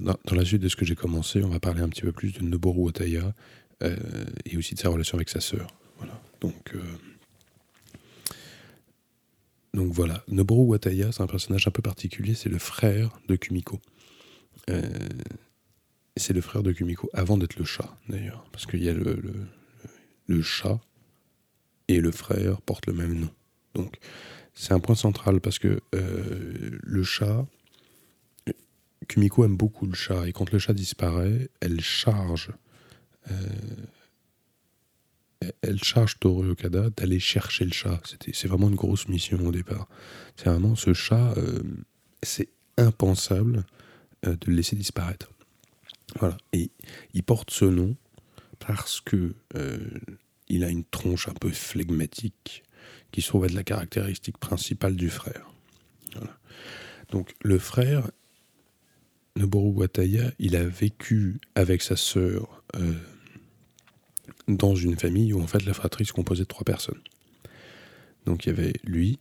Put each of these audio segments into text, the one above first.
Dans, la suite de ce que j'ai commencé, on va parler un petit peu plus de Noboru Otaya et aussi de sa relation avec sa sœur. Voilà. Donc, donc voilà, Noboru Wataya, c'est un personnage un peu particulier, c'est le frère de Kumiko. Euh, c'est le frère de Kumiko avant d'être le chat, d'ailleurs, parce qu'il y a le, le, chat et le frère portent le même nom. Donc c'est un point central parce que euh, le chat, Kumiko aime beaucoup le chat, et quand le chat disparaît, elle charge. Euh, elle charge Toru Okada d'aller chercher le chat. c'est vraiment une grosse mission au départ. C'est vraiment ce chat, euh, c'est impensable euh, de le laisser disparaître. Voilà. Et il porte ce nom parce que il a une tronche un peu flegmatique qui se trouve être la caractéristique principale du frère. Donc le frère, Noboru Wataya, il a vécu avec sa sœur dans une famille où en fait la fratrie se composait de trois personnes. Donc il y avait lui,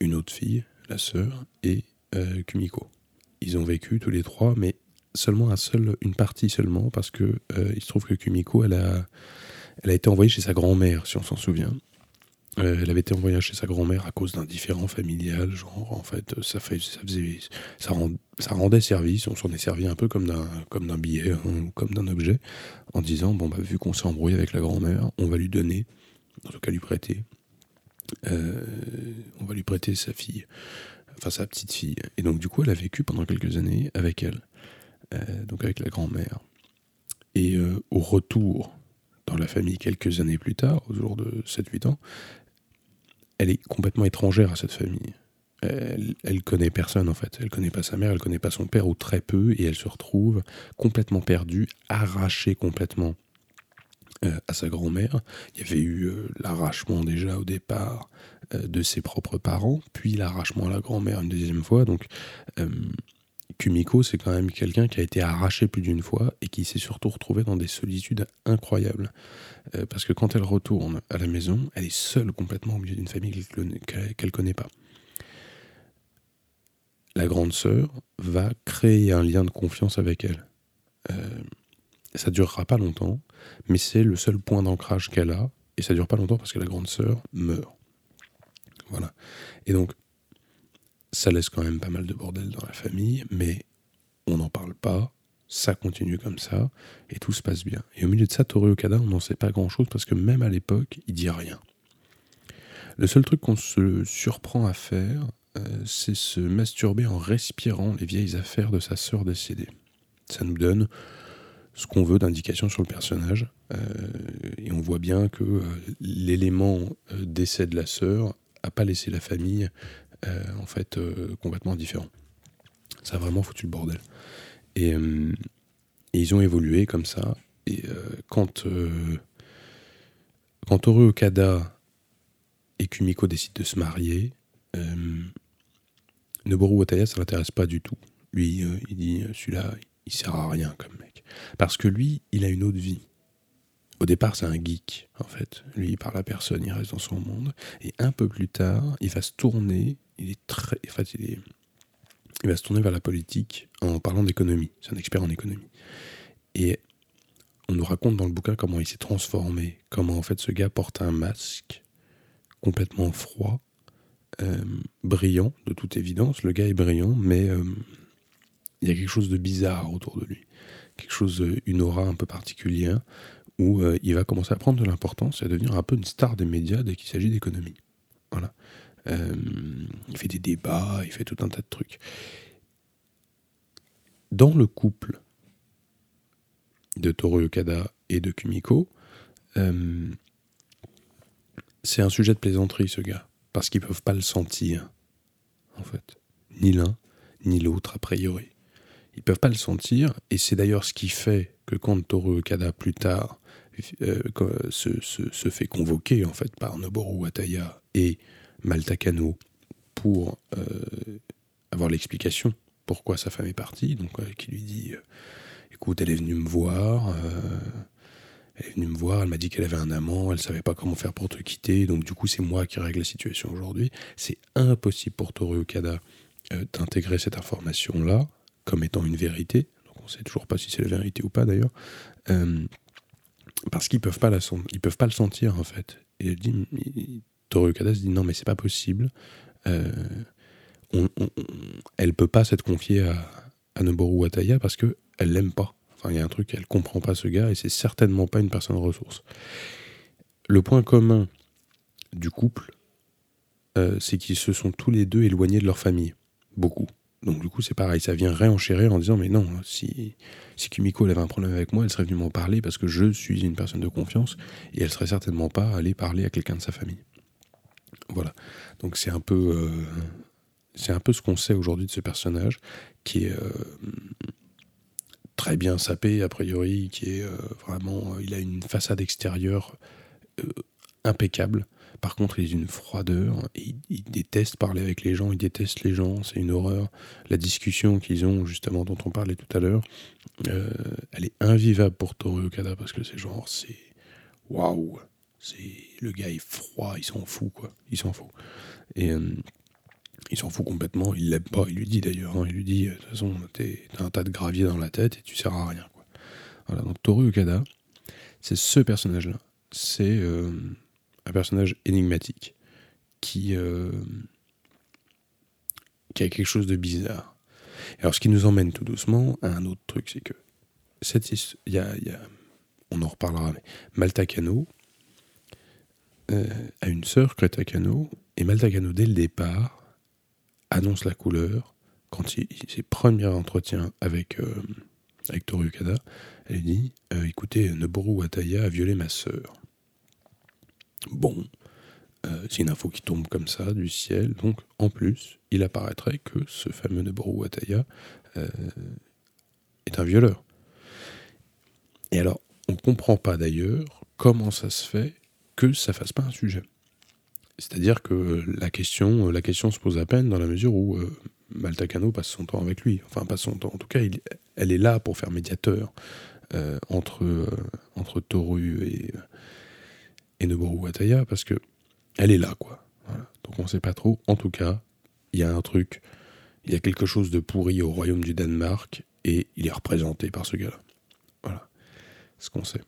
une autre fille, la sœur, et euh, Kumiko. Ils ont vécu tous les trois, mais seulement un seul, une partie seulement, parce que euh, il se trouve que Kumiko, elle a, elle a été envoyée chez sa grand-mère, si on s'en souvient. Euh, elle avait été envoyée chez sa grand-mère à cause d'un différent familial, genre en fait ça, faisait, ça, rendait service, on s'en est servi un peu comme d'un billet, hein, comme d'un objet, en disant bon bah vu qu'on s'est embrouillé avec la grand-mère, on va lui donner, en tout cas lui prêter, euh, on va lui prêter sa fille, enfin sa petite fille. Et donc du coup elle a vécu pendant quelques années avec elle, euh, donc avec la grand-mère. Et au retour dans la famille quelques années plus tard, au jour de 7-8 ans, elle est complètement étrangère à cette famille. Elle, elle connaît personne en fait. Elle connaît pas sa mère, elle connaît pas son père ou très peu, et elle se retrouve complètement perdue, arrachée complètement euh, à sa grand-mère. Il y avait eu euh, l'arrachement déjà au départ euh, de ses propres parents, puis l'arrachement à la grand-mère une deuxième fois. Donc Kumiko, c'est quand même quelqu'un qui a été arraché plus d'une fois et qui s'est surtout retrouvé dans des solitudes incroyables. Euh, parce que quand elle retourne à la maison, elle est seule complètement au milieu d'une famille qu'elle ne connaît pas. La grande sœur va créer un lien de confiance avec elle. Euh, ça durera pas longtemps, mais c'est le seul point d'ancrage qu'elle a, et ça dure pas longtemps parce que la grande sœur meurt. Voilà. Et donc, ça laisse quand même pas mal de bordel dans la famille, mais on n'en parle pas, ça continue comme ça, et tout se passe bien. Et au milieu de ça, Toru Okada, on n'en sait pas grand-chose, parce que même à l'époque, il dit rien. Le seul truc qu'on se surprend à faire, euh, c'est se masturber en respirant les vieilles affaires de sa sœur décédée. Ça nous donne ce qu'on veut d'indication sur le personnage, euh, et on voit bien que euh, l'élément décès de la sœur n'a pas laissé la famille en fait euh, complètement différent. Ça a vraiment foutu le bordel. Et, euh, ils ont évolué comme ça. Et quand, quand Okada et Kumiko décident de se marier, Noboru Wataya, ça l'intéresse pas du tout. Lui, il dit celui-là, il sert à rien comme mec. Parce que lui, il a une autre vie. Au départ, c'est un geek, en fait. Lui, il parle à personne, il reste dans son monde. Et un peu plus tard, il va se tourner il est très. En fait, il, il va se tourner vers la politique en parlant d'économie. C'est un expert en économie. Et on nous raconte dans le bouquin comment il s'est transformé, comment en fait ce gars porte un masque complètement froid, euh, brillant de toute évidence. Le gars est brillant, mais euh, il y a quelque chose de bizarre autour de lui, quelque chose, une aura un peu particulière, où euh, il va commencer à prendre de l'importance et à devenir un peu une star des médias dès qu'il s'agit d'économie. Voilà. Euh, il fait des débats, il fait tout un tas de trucs. Dans le couple de Toru Okada et de Kumiko, euh, c'est un sujet de plaisanterie, ce gars, parce qu'ils peuvent pas le sentir, en fait. Ni l'un, ni l'autre, a priori. Ils peuvent pas le sentir, et c'est d'ailleurs ce qui fait que quand Toru Okada, plus tard, euh, se, fait convoquer, en fait, par Noboru Wataya et Maltakano pour euh, avoir l'explication pourquoi sa femme est partie, donc euh, qui lui dit écoute, elle est venue me voir, elle est venue me voir, elle m'a dit qu'elle avait un amant, elle savait pas comment faire pour te quitter, donc du coup c'est moi qui règle la situation aujourd'hui. C'est impossible pour Toru Okada d'intégrer cette information-là, comme étant une vérité. Donc on ne sait toujours pas si c'est la vérité ou pas d'ailleurs. Parce qu'ils peuvent pas la ils peuvent pas le sentir en fait. Et elle dit, Toru Okada se dit non mais c'est pas possible. Euh, elle peut pas s'être confiée à, à Noboru Wataya parce que elle l'aime pas. Enfin il y a un truc, elle comprend pas ce gars et c'est certainement pas une personne ressource. Le point commun du couple, euh, c'est qu'ils se sont tous les deux éloignés de leur famille. Beaucoup. Donc du coup, c'est pareil, ça vient réenchérir en disant mais non, si, si Kumiko avait un problème avec moi, elle serait venue m'en parler parce que je suis une personne de confiance et elle serait certainement pas allée parler à quelqu'un de sa famille. Voilà. Donc c'est un peu euh, c'est un peu ce qu'on sait aujourd'hui de ce personnage qui est euh, très bien sapé a priori, qui est vraiment il a une façade extérieure impeccable. Par contre, il a une froideur, il, déteste parler avec les gens, il déteste les gens, c'est une horreur. La discussion qu'ils ont, justement, dont on parlait tout à l'heure, euh, elle est invivable pour Toru Okada parce que c'est genre, c'est. Waouh! C'est le gars est froid, il s'en fout quoi, il s'en fout. Et euh, il s'en fout complètement, il l'aime pas, il lui dit d'ailleurs, hein, il lui dit de toute façon t'as un tas de gravier dans la tête et tu sers à rien quoi. Voilà donc Toru Okada, c'est ce personnage là, c'est euh, un personnage énigmatique qui, euh, qui a quelque chose de bizarre. Alors, ce qui nous emmène tout doucement à un autre truc, c'est que cette y a, on en reparlera, mais Malta Cano euh, a une sœur, Creta Cano, et Malta Cano, dès le départ, annonce la couleur. Quand il, ses premiers entretiens avec, euh, avec Toru Kada, elle dit euh, Écoutez, Noboru Wataya a violé ma sœur. Bon, euh, c'est une info qui tombe comme ça du ciel, donc en plus, il apparaîtrait que ce fameux Noboru Wataya euh, est un violeur. Et alors, on ne comprend pas d'ailleurs comment ça se fait que ça fasse pas un sujet. C'est-à-dire que la question, la question se pose à peine dans la mesure où euh, Maltakano passe son temps avec lui. Enfin, passe son temps. En tout cas, elle est là pour faire médiateur entre, entre Toru et, et Noboru Wataya parce que elle est là, quoi. Donc on sait pas trop. En tout cas, il y a un truc, il y a quelque chose de pourri au royaume du Danemark et il est représenté par ce gars-là. Voilà ce qu'on sait.